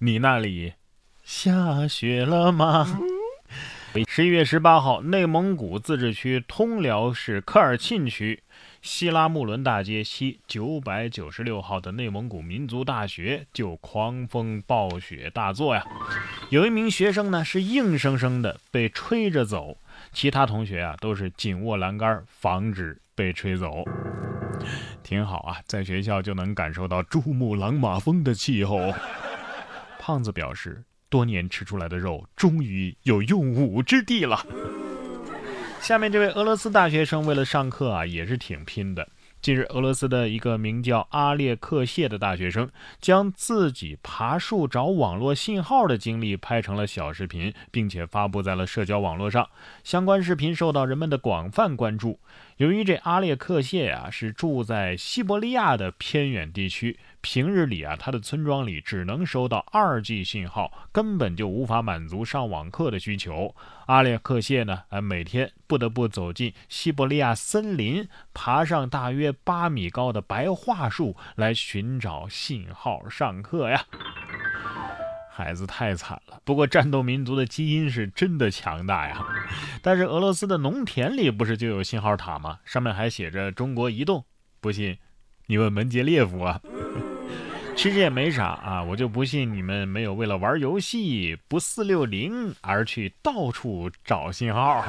你那里下雪了吗？十一月十八号，内蒙古自治区通辽市科尔沁区西拉木伦大街西九百九十六号的内蒙古民族大学就狂风暴雪大作呀！有一名学生呢是硬生生的被吹着走，其他同学啊都是紧握栏杆防止被吹走。挺好啊，在学校就能感受到珠穆朗玛峰的气候。胖子表示。多年吃出来的肉，终于有用武之地了。下面这位俄罗斯大学生为了上课啊，也是挺拼的。近日，俄罗斯的一个名叫阿列克谢的大学生，将自己爬树找网络信号的经历拍成了小视频，并且发布在了社交网络上。相关视频受到人们的广泛关注。由于这阿列克谢呀是住在西伯利亚的偏远地区。平日里啊，他的村庄里只能收到二 G 信号，根本就无法满足上网课的需求。阿列克谢呢，啊，每天不得不走进西伯利亚森林，爬上大约八米高的白桦树来寻找信号上课呀。孩子太惨了，不过战斗民族的基因是真的强大呀。但是俄罗斯的农田里不是就有信号塔吗？上面还写着中国移动，不信你问门捷列夫啊。其实也没啥啊，我就不信你们没有为了玩游戏不四六零而去到处找信号。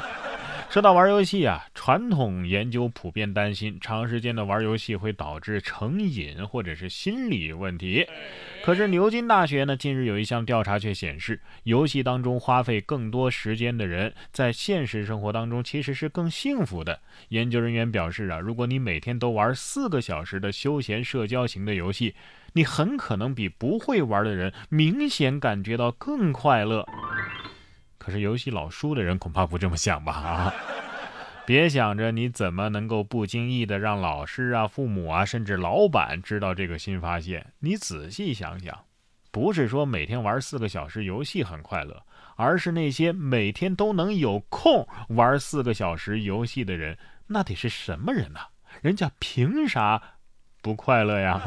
说到玩游戏啊，传统研究普遍担心长时间的玩游戏会导致成瘾或者是心理问题。可是牛津大学呢，近日有一项调查却显示，游戏当中花费更多时间的人，在现实生活当中其实是更幸福的。研究人员表示啊，如果你每天都玩四个小时的休闲社交型的游戏，你很可能比不会玩的人明显感觉到更快乐。可是游戏老输的人恐怕不这么想吧？啊！别想着你怎么能够不经意的让老师啊、父母啊，甚至老板知道这个新发现。你仔细想想，不是说每天玩四个小时游戏很快乐，而是那些每天都能有空玩四个小时游戏的人，那得是什么人呢？人家凭啥不快乐呀？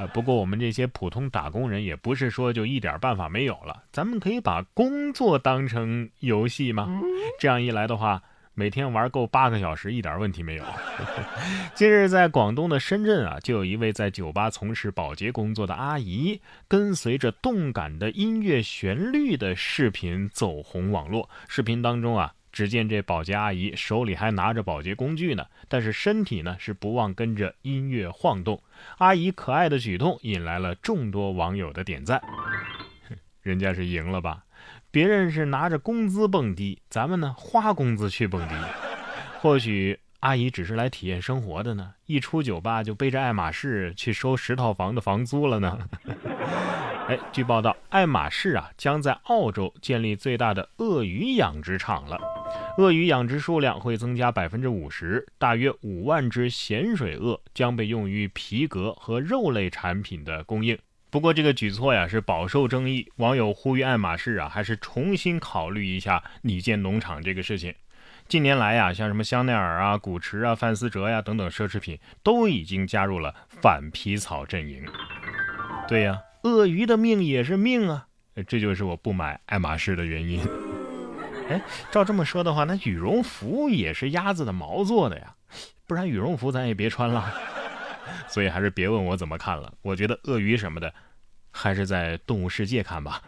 呃，不过我们这些普通打工人也不是说就一点办法没有了，咱们可以把工作当成游戏吗？这样一来的话。每天玩够八个小时，一点问题没有。近日，在广东的深圳啊，就有一位在酒吧从事保洁工作的阿姨，跟随着动感的音乐旋律的视频走红网络。视频当中啊，只见这保洁阿姨手里还拿着保洁工具呢，但是身体呢是不忘跟着音乐晃动。阿姨可爱的举动引来了众多网友的点赞。人家是赢了吧？别人是拿着工资蹦迪，咱们呢花工资去蹦迪。或许阿姨只是来体验生活的呢，一出酒吧就背着爱马仕去收十套房的房租了呢。哎，据报道，爱马仕啊将在澳洲建立最大的鳄鱼养殖场了，鳄鱼养殖数量会增加百分之五十，大约五万只咸水鳄将被用于皮革和肉类产品的供应。不过这个举措呀是饱受争议，网友呼吁爱马仕啊还是重新考虑一下拟建农场这个事情。近年来呀，像什么香奈儿啊、古驰啊、范思哲呀等等奢侈品都已经加入了反皮草阵营。对呀，鳄鱼的命也是命啊，这就是我不买爱马仕的原因。哎，照这么说的话，那羽绒服也是鸭子的毛做的呀，不然羽绒服咱也别穿了。所以还是别问我怎么看了，我觉得鳄鱼什么的，还是在动物世界看吧。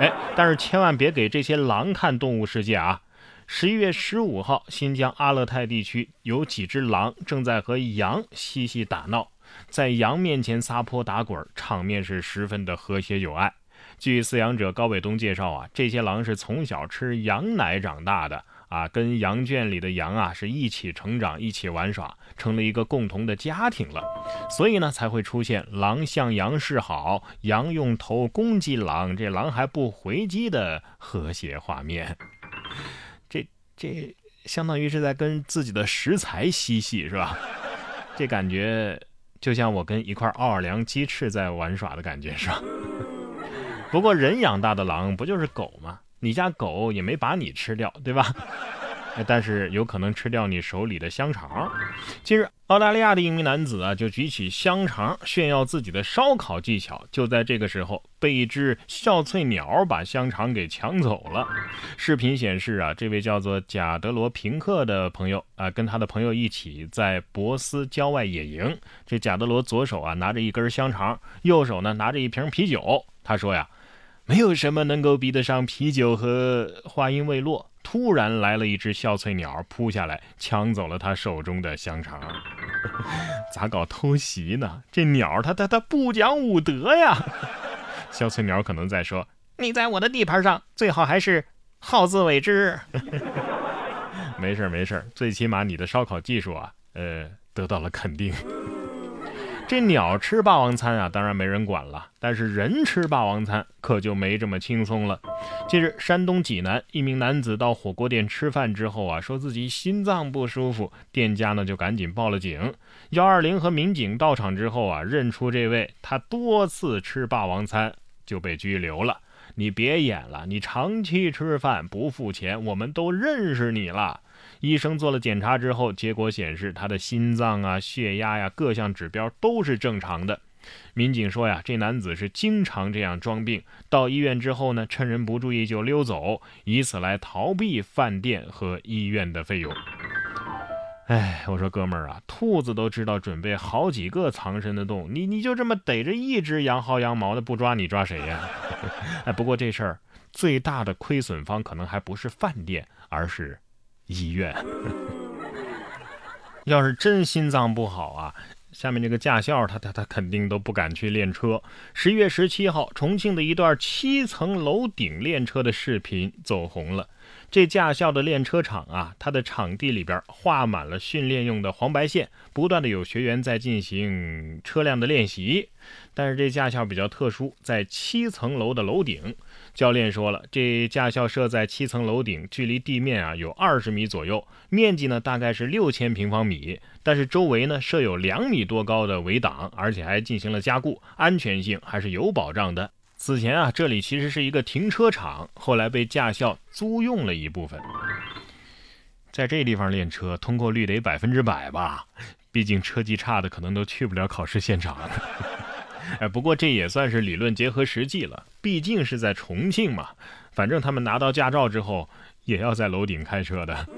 哎，但是千万别给这些狼看动物世界啊！十一月十五号，新疆阿勒泰地区有几只狼正在和羊嬉戏打闹，在羊面前撒泼打滚，场面是十分的和谐有爱。据饲养者高伟东介绍啊，这些狼是从小吃羊奶长大的。啊，跟羊圈里的羊啊是一起成长，一起玩耍，成了一个共同的家庭了，所以呢才会出现狼向羊示好，羊用头攻击狼，这狼还不回击的和谐画面。这这相当于是在跟自己的食材嬉戏，是吧？这感觉就像我跟一块奥尔良鸡翅在玩耍的感觉，是吧？不过人养大的狼不就是狗吗？你家狗也没把你吃掉，对吧？但是有可能吃掉你手里的香肠。近日，澳大利亚的一名男子啊，就举起香肠炫耀自己的烧烤技巧。就在这个时候，被一只笑翠鸟把香肠给抢走了。视频显示啊，这位叫做贾德罗平克的朋友啊，跟他的朋友一起在博斯郊外野营。这贾德罗左手啊拿着一根香肠，右手呢拿着一瓶啤酒。他说呀，没有什么能够比得上啤酒和……话音未落。突然来了一只笑翠鸟，扑下来抢走了他手中的香肠。咋搞偷袭呢？这鸟它它它不讲武德呀！笑翠鸟可能在说：“你在我的地盘上，最好还是好自为之。”没事没事，最起码你的烧烤技术啊，呃，得到了肯定。这鸟吃霸王餐啊，当然没人管了。但是人吃霸王餐可就没这么轻松了。近日，山东济南一名男子到火锅店吃饭之后啊，说自己心脏不舒服，店家呢就赶紧报了警。幺二零和民警到场之后啊，认出这位他多次吃霸王餐，就被拘留了。你别演了，你长期吃饭不付钱，我们都认识你了。医生做了检查之后，结果显示他的心脏啊、血压呀各项指标都是正常的。民警说呀，这男子是经常这样装病，到医院之后呢，趁人不注意就溜走，以此来逃避饭店和医院的费用。哎，我说哥们儿啊，兔子都知道准备好几个藏身的洞，你你就这么逮着一只羊薅羊毛的不抓你抓谁呀？哎，不过这事儿最大的亏损方可能还不是饭店，而是。医院，要是真心脏不好啊，下面这个驾校他他他肯定都不敢去练车。十一月十七号，重庆的一段七层楼顶练车的视频走红了。这驾校的练车场啊，它的场地里边画满了训练用的黄白线，不断的有学员在进行车辆的练习。但是这驾校比较特殊，在七层楼的楼顶。教练说了，这驾校设在七层楼顶，距离地面啊有二十米左右，面积呢大概是六千平方米，但是周围呢设有两米多高的围挡，而且还进行了加固，安全性还是有保障的。此前啊，这里其实是一个停车场，后来被驾校租用了一部分。在这地方练车，通过率得百分之百吧？毕竟车技差的可能都去不了考试现场。哎，不过这也算是理论结合实际了，毕竟是在重庆嘛。反正他们拿到驾照之后，也要在楼顶开车的。